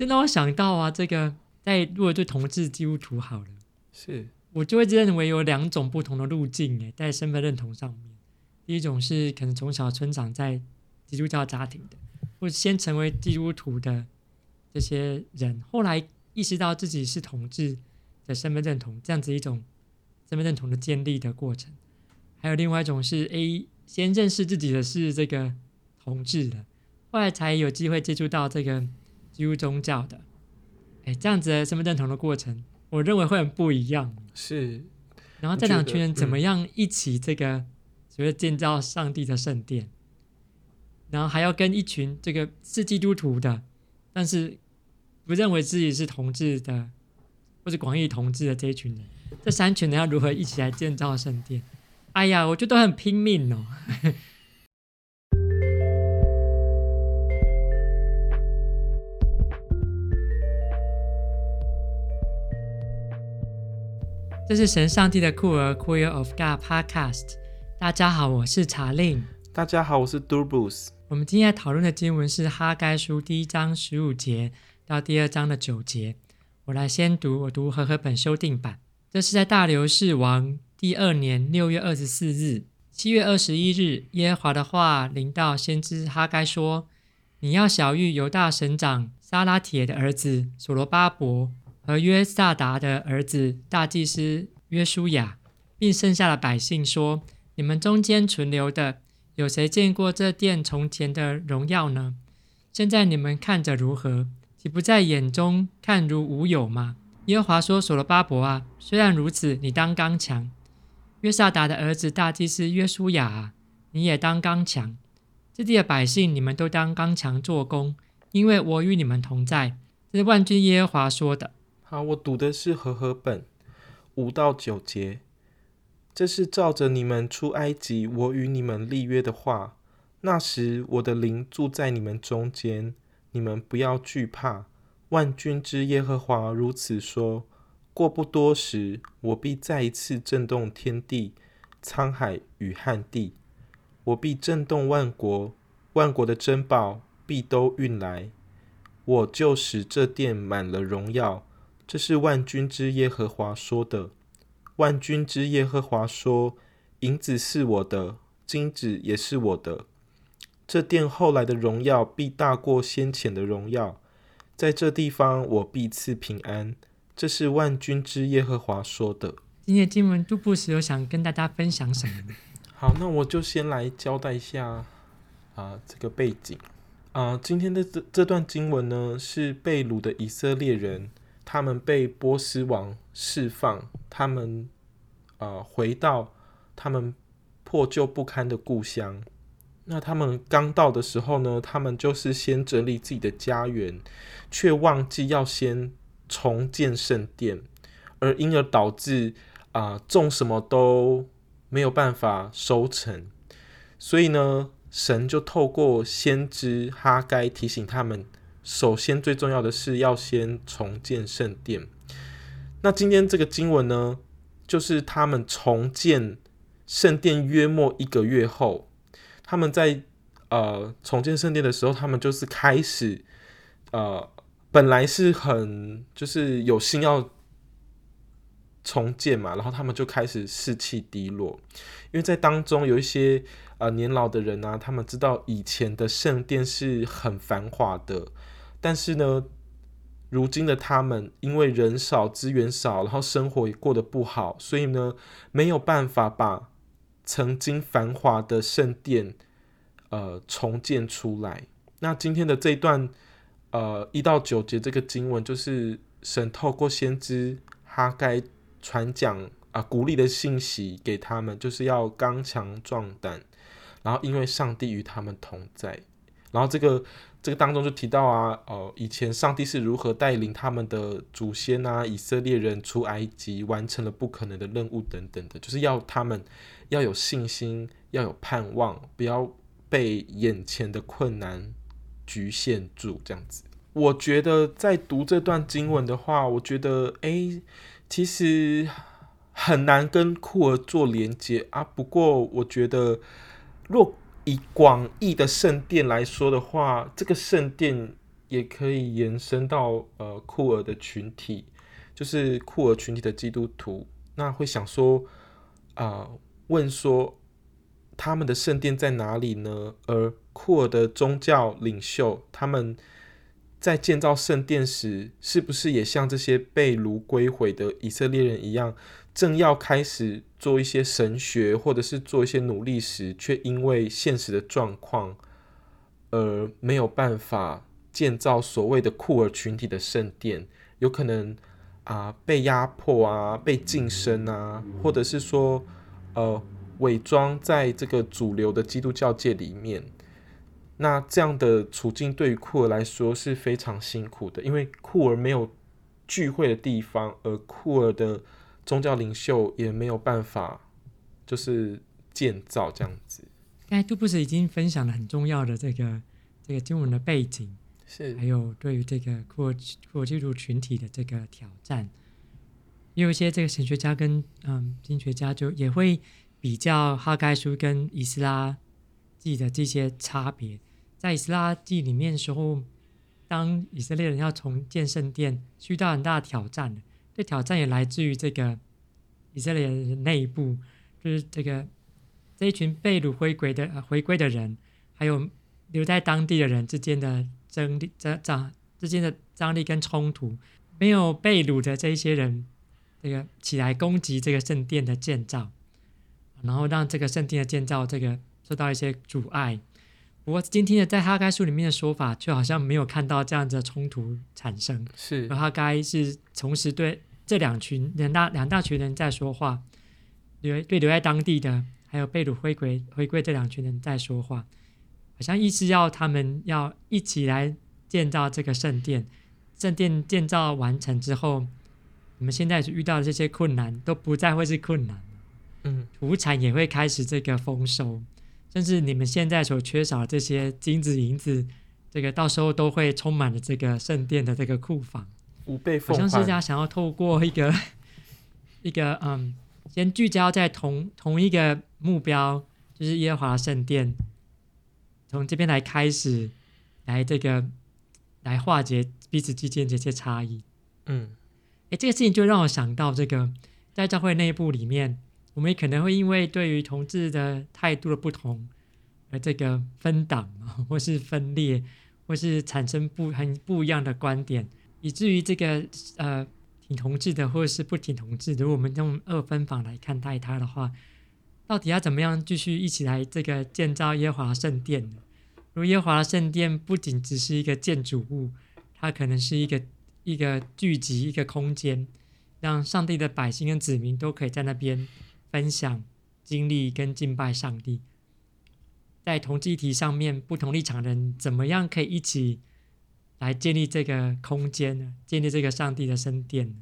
这让我想到啊，这个在如果对同志基督徒好了，是我就会认为有两种不同的路径诶，在身份认同上面，第一种是可能从小成长在基督教家庭的，或先成为基督徒的这些人，后来意识到自己是同志的身份认同，这样子一种身份认同的建立的过程。还有另外一种是 A 先认识自己的是这个同志的，后来才有机会接触到这个基督宗教的，哎，这样子的身份认同的过程，我认为会很不一样。是，然后这两群人怎么样一起这个所谓建造上帝的圣殿，嗯、然后还要跟一群这个是基督徒的，但是不认为自己是同志的，或者广义同志的这一群人，这三群人要如何一起来建造圣殿？哎呀，我觉得都很拼命哦。这是神上帝的酷儿 Queer of God Podcast。大家好，我是查令。大家好，我是 Durbus。我们今天讨论的经文是哈该书第一章十五节到第二章的九节。我来先读，我读和合本修订版。这是在大流士王。第二年六月二十四日，七月二十一日，耶和华的话临到先知哈该说：“你要小谕犹大省长沙拉铁的儿子所罗巴伯和约萨达的儿子大祭司约书亚，并剩下的百姓说：你们中间存留的，有谁见过这殿从前的荣耀呢？现在你们看着如何？岂不在眼中看如无有吗？耶和华说：所罗巴伯啊，虽然如此，你当刚强。”约萨达的儿子大祭司约书亚啊，你也当刚强。这地的百姓，你们都当刚强做工，因为我与你们同在。这是万军耶和华说的。好，我读的是和合本五到九节。这是照着你们出埃及，我与你们立约的话。那时我的灵住在你们中间，你们不要惧怕。万军之耶和华如此说。过不多时，我必再一次震动天地、沧海与旱地。我必震动万国，万国的珍宝必都运来。我就使这殿满了荣耀。这是万军之耶和华说的。万军之耶和华说：银子是我的，金子也是我的。这殿后来的荣耀必大过先前的荣耀。在这地方，我必赐平安。这是万军之耶和华说的。今天经文杜布斯有想跟大家分享什么？好，那我就先来交代一下啊、呃，这个背景啊、呃。今天的这这段经文呢，是被掳的以色列人，他们被波斯王释放，他们呃回到他们破旧不堪的故乡。那他们刚到的时候呢，他们就是先整理自己的家园，却忘记要先。重建圣殿，而因而导致啊、种什么都没有办法收成，所以呢，神就透过先知哈该提醒他们，首先最重要的是要先重建圣殿。那今天这个经文呢，就是他们重建圣殿约莫一个月后，他们在呃重建圣殿的时候，他们就是开始呃。本来是很就是有心要重建嘛，然后他们就开始士气低落，因为在当中有一些呃年老的人啊，他们知道以前的圣殿是很繁华的，但是呢，如今的他们因为人少资源少，然后生活也过得不好，所以呢没有办法把曾经繁华的圣殿呃重建出来。那今天的这一段。呃，一到九节这个经文就是神透过先知哈该传讲啊，鼓励的信息给他们，就是要刚强壮胆，然后因为上帝与他们同在。然后这个这个当中就提到啊，哦、以前上帝是如何带领他们的祖先啊，以色列人出埃及，完成了不可能的任务等等的，就是要他们要有信心，要有盼望，不要被眼前的困难。局限住这样子，我觉得在读这段经文的话，我觉得哎、其实很难跟酷儿做连接啊。不过我觉得，若以广义的圣殿来说的话，这个圣殿也可以延伸到呃库尔的群体，就是库尔群体的基督徒，那会想说啊、呃，问说他们的圣殿在哪里呢？而库尔的宗教领袖他们在建造圣殿时，是不是也像这些被掳归回的以色列人一样，正要开始做一些神学或者是做一些努力时，却因为现实的状况而没有办法？建造所谓的库尔群体的圣殿，有可能啊、呃、被压迫啊，被晋升啊，或者是说呃伪装在这个主流的基督教界里面。那这样的处境对于库尔来说是非常辛苦的，因为库尔没有聚会的地方，而库尔的宗教领袖也没有办法就是建造这样子。刚才杜布斯已经分享了很重要的这个这个经文的背景。是，还有对于这个库尔库尔基督群体的这个挑战，也有一些这个神学家跟嗯经学家就也会比较哈盖书跟以斯拉记的这些差别。在以斯拉记里面的时候，当以色列人要重建圣殿，遇到很大的挑战。这挑战也来自于这个以色列人内部，就是这个这一群被掳回归的、回归的人，还有留在当地的人之间的。争力、这张之间的张力跟冲突，没有被掳的这一些人，这个起来攻击这个圣殿的建造，然后让这个圣殿的建造这个受到一些阻碍。不过今天的在哈该书里面的说法，却好像没有看到这样子的冲突产生。是，而哈该是同时对这两群两大两大群人在说话，留对留在当地的，还有被掳回归回归这两群人在说话。好像意思要他们要一起来建造这个圣殿，圣殿建造完成之后，我们现在所遇到的这些困难都不再会是困难，嗯，土产也会开始这个丰收，甚至你们现在所缺少的这些金子银子，这个到时候都会充满了这个圣殿的这个库房。好像是家想要透过一个 一个嗯，先聚焦在同同一个目标，就是耶和华圣殿。从这边来开始，来这个来化解彼此之间这些差异。嗯，诶，这个事情就让我想到，这个在教会内部里面，我们也可能会因为对于同志的态度的不同，而这个分党，或是分裂，或是产生不很不一样的观点，以至于这个呃挺同志的，或是不挺同志的，如果我们用二分法来看待它的话。到底要怎么样继续一起来这个建造耶和华圣殿呢？如耶和华圣殿不仅只是一个建筑物，它可能是一个一个聚集一个空间，让上帝的百姓跟子民都可以在那边分享经历跟敬拜上帝。在同志议题上面，不同立场的人怎么样可以一起来建立这个空间呢？建立这个上帝的圣殿，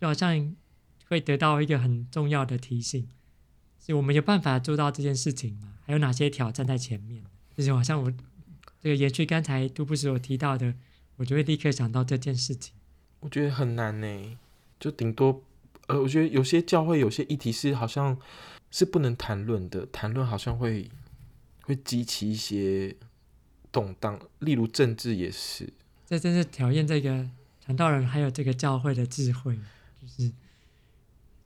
就好像会得到一个很重要的提醒。是我们有办法做到这件事情吗？还有哪些挑战在前面？就是好像我这个延续刚才杜布斯所提到的，我就会立刻想到这件事情。我觉得很难呢，就顶多呃，我觉得有些教会有些议题是好像是不能谈论的，谈论好像会会激起一些动荡，例如政治也是。这真是考验这个传道人还有这个教会的智慧，就是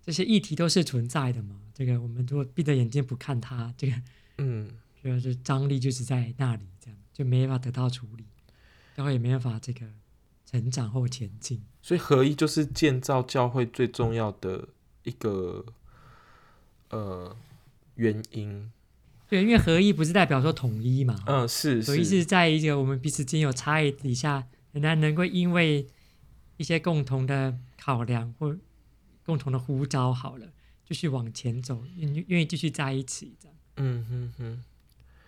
这些议题都是存在的嘛。这个我们如果闭着眼睛不看它，这个嗯，就是张力就是在那里，这样就没办法得到处理，教会也没办法这个成长或前进。所以合一就是建造教会最重要的一个呃原因。对，因为合一不是代表说统一嘛。嗯，是。合一是在一个我们彼此间有差异底下，仍然能够因为一些共同的考量或共同的呼召好了。继续往前走，愿愿意继续在一起，这样。嗯哼哼，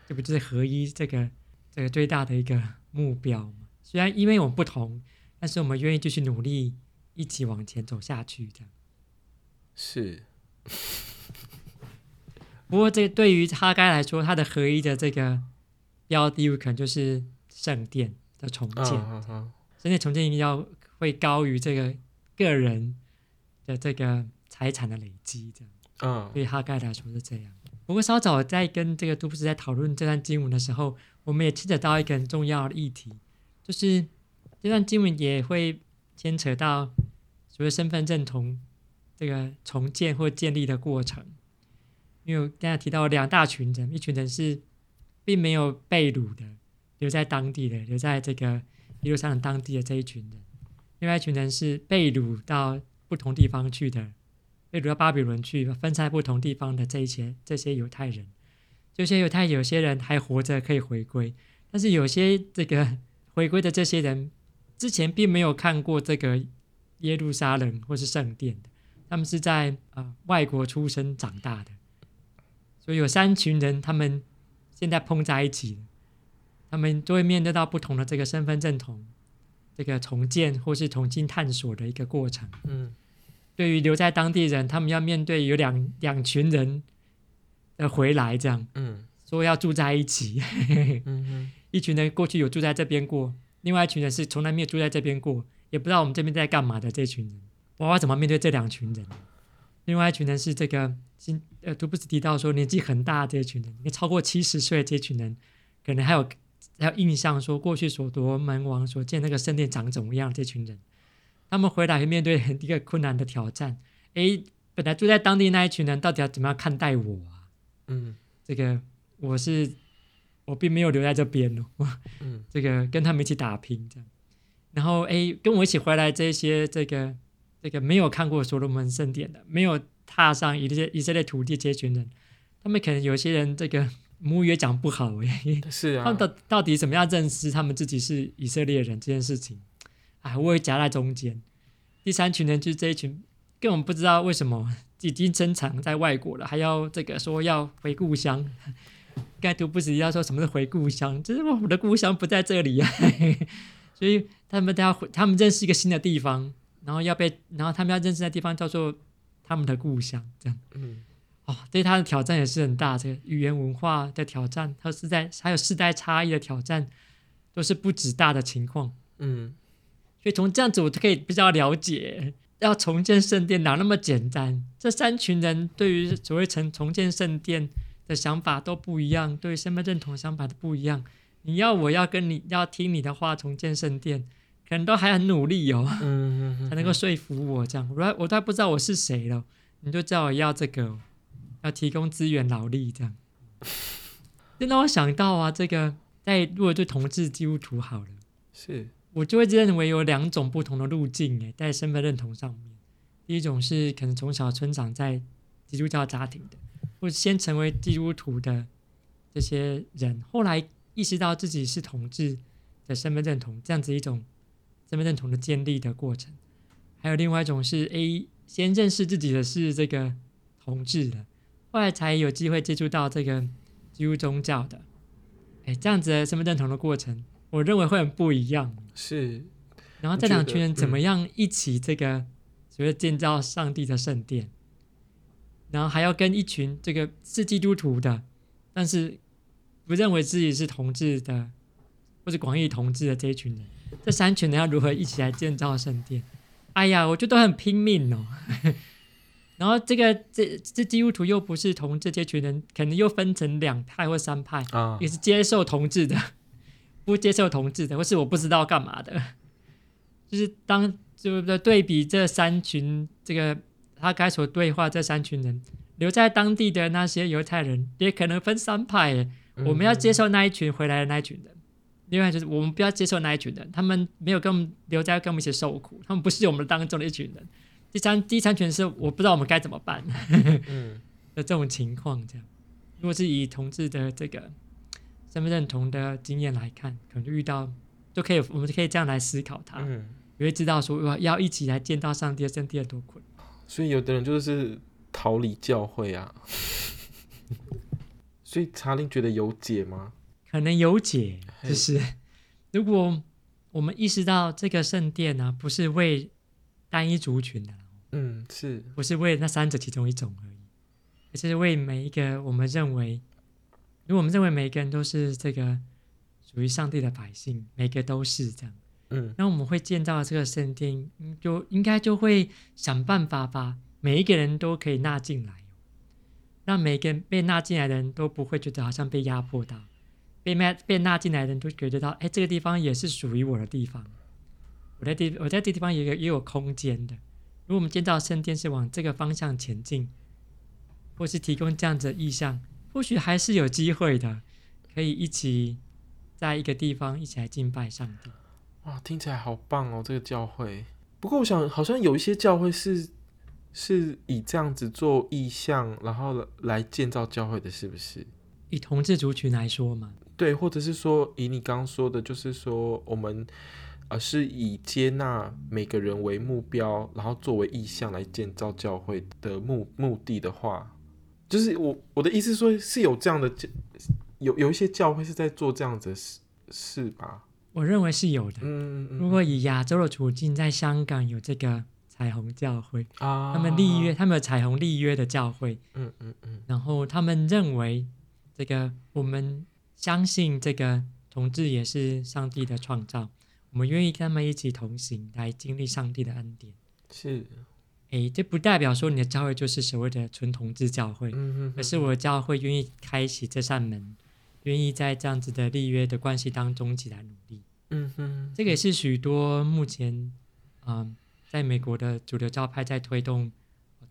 这不就是合一这个这个最大的一个目标吗？虽然因为我们不同，但是我们愿意继续努力，一起往前走下去，这样。是。不过，这对于哈该来说，他的合一的这个标的物可能就是圣殿的重建。圣殿重建一定要会高于这个个人的这个。财产的累积，这样，嗯，对哈该来说是这样。不过稍早在跟这个杜布斯在讨论这段经文的时候，我们也牵扯到一个很重要的议题，就是这段经文也会牵扯到所谓身份认同这个重建或建立的过程。因为刚才提到两大群人，一群人是并没有被掳的，留在当地的，留在这个耶路撒冷当地的这一群人；另外一群人是被掳到不同地方去的，被掳到巴比伦去，分散不同地方的这一些这些犹太人。这些犹太有些人还活着，可以回归，但是有些这个回归的这些人之前并没有看过这个耶路撒冷或是圣殿的，他们是在啊、呃、外国出生长大的。所以有三群人，他们现在碰在一起，他们都会面对到不同的这个身份认同、这个重建或是重新探索的一个过程。嗯，对于留在当地人，他们要面对有两两群人的回来，这样，嗯，说要住在一起。嗯哼，一群人过去有住在这边过，另外一群人是从来没有住在这边过，也不知道我们这边在干嘛的这群人，我要怎么面对这两群人？另外一群人是这个，新呃，都不是提到说年纪很大的这群人，你超过七十岁的这群人，可能还有还有印象说过去所罗门王所建那个圣殿长怎么样？这群人，他们回来会面对很一个困难的挑战。诶，本来住在当地那一群人，到底要怎么样看待我啊？嗯，这个我是我并没有留在这边哦，嗯，这个跟他们一起打拼这样，然后诶，跟我一起回来这些这个。这个没有看过所罗门圣殿的，没有踏上以色以色列土地这群人，他们可能有些人这个母语也讲不好诶，是啊，他们到到底怎么样认识他们自己是以色列人这件事情，哎，我也夹在中间。第三群人就是这一群，根本不知道为什么已经珍藏在外国了，还要这个说要回故乡。该读不止要说什么是回故乡，就是我们的故乡不在这里啊，所以他们都要回，他们认识一个新的地方。然后要被，然后他们要认识的地方叫做他们的故乡，这样，嗯，哦，对他的挑战也是很大，这个语言文化的挑战，还有世代，还有世代差异的挑战，都是不止大的情况，嗯，所以从这样子我就可以比较了解，要重建圣殿哪那么简单？这三群人对于所谓重重建圣殿的想法都不一样，对身份认同想法都不一样。你要我要跟你要听你的话重建圣殿。可能都还很努力哦，嗯嗯嗯，才能够说服我这样。我我都还不知道我是谁了，你就叫我要这个，要提供资源劳力这样。就让我想到啊，这个在如果对同志基督徒好了，是我就会认为有两种不同的路径诶，在身份认同上面。第一种是可能从小成长在基督教家庭的，或先成为基督徒的这些人，后来意识到自己是同志的身份认同，这样子一种。身份认同的建立的过程，还有另外一种是 A 先认识自己的是这个同志的，后来才有机会接触到这个基督宗教的，哎，这样子的身份认同的过程，我认为会很不一样。是，然后这两群人怎么样一起这个所谓建造上帝的圣殿，然后还要跟一群这个是基督徒的，但是不认为自己是同志的，或是广义同志的这一群人。这三群人要如何一起来建造圣殿？哎呀，我觉得都很拼命哦。然后这个这这基督徒又不是同志，这群人可能又分成两派或三派啊，也是接受同志的，不接受同志的，或是我不知道干嘛的。就是当就是对比这三群，这个他该所对话这三群人，留在当地的那些犹太人也可能分三派。我们要接受那一群回来的那一群人。另外就是，我们不要接受那一群人，他们没有跟我们留在跟我们一起受苦，他们不是我们当中的一群人。第三，第三群是我不知道我们该怎么办，嗯，的这种情况这样。如果是以同志的这个身份认同的经验来看，可能就遇到就可以，我们就可以这样来思考它，嗯，也会知道说要一起来见到上帝的圣殿多困难。所以有的人就是逃离教会啊，所以查令觉得有解吗？可能有解，就是如果我们意识到这个圣殿呢、啊，不是为单一族群的，嗯，是。不是为那三者其中一种而已，而是为每一个我们认为，如果我们认为每一个人都是这个属于上帝的百姓，每个都是这样，嗯，那我们会建造这个圣殿，就应该就会想办法把每一个人都可以纳进来，让每个被纳进来的人都不会觉得好像被压迫到。被纳被纳进来的人都觉得到，哎，这个地方也是属于我的地方，我在地我在这地方也有也有空间的。如果我们建造圣殿是往这个方向前进，或是提供这样子的意向，或许还是有机会的，可以一起在一个地方一起来敬拜上帝。哇，听起来好棒哦！这个教会。不过我想，好像有一些教会是是以这样子做意向，然后来建造教会的，是不是？以同志族群来说嘛。对，或者是说，以你刚刚说的，就是说，我们呃是以接纳每个人为目标，然后作为意向来建造教会的目目的的话，就是我我的意思说，是有这样的，有有一些教会是在做这样子的事，是吧？我认为是有的。嗯嗯。如果以亚洲的处境，在香港有这个彩虹教会啊，他们立约，他们有彩虹立约的教会。嗯嗯嗯。然后他们认为，这个我们。相信这个同志也是上帝的创造，我们愿意跟他们一起同行，来经历上帝的恩典。是，诶，这不代表说你的教会就是所谓的纯同志教会，嗯，而是我的教会愿意开启这扇门，愿意在这样子的立约的关系当中一起来努力。嗯哼，这个也是许多目前，嗯，在美国的主流教派在推动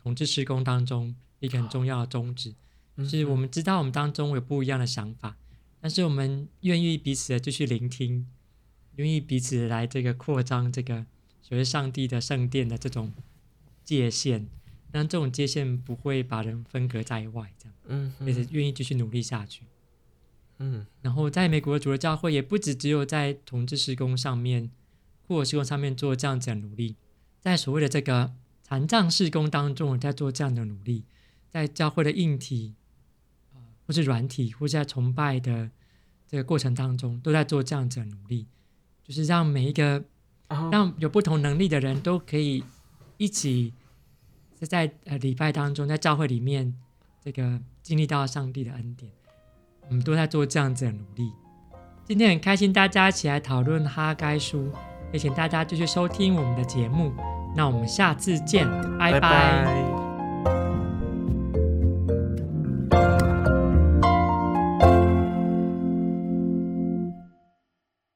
同志施工当中一个很重要的宗旨，就是我们知道我们当中有不一样的想法。但是我们愿意彼此的继续聆听，愿意彼此来这个扩张这个所谓上帝的圣殿的这种界限，让这种界限不会把人分隔在外，这样，嗯，也是愿意继续努力下去，嗯。然后在美国的主流教会也不止只有在同志施工上面，或者事工上面做这样子的努力，在所谓的这个残障施工当中也在做这样的努力，在教会的硬体。或是软体，或是在崇拜的这个过程当中，都在做这样子的努力，就是让每一个让有不同能力的人都可以一起在呃礼拜当中，在教会里面这个经历到上帝的恩典。我们都在做这样子的努力。今天很开心，大家一起来讨论哈该书，也请大家继续收听我们的节目。那我们下次见，拜拜。拜拜。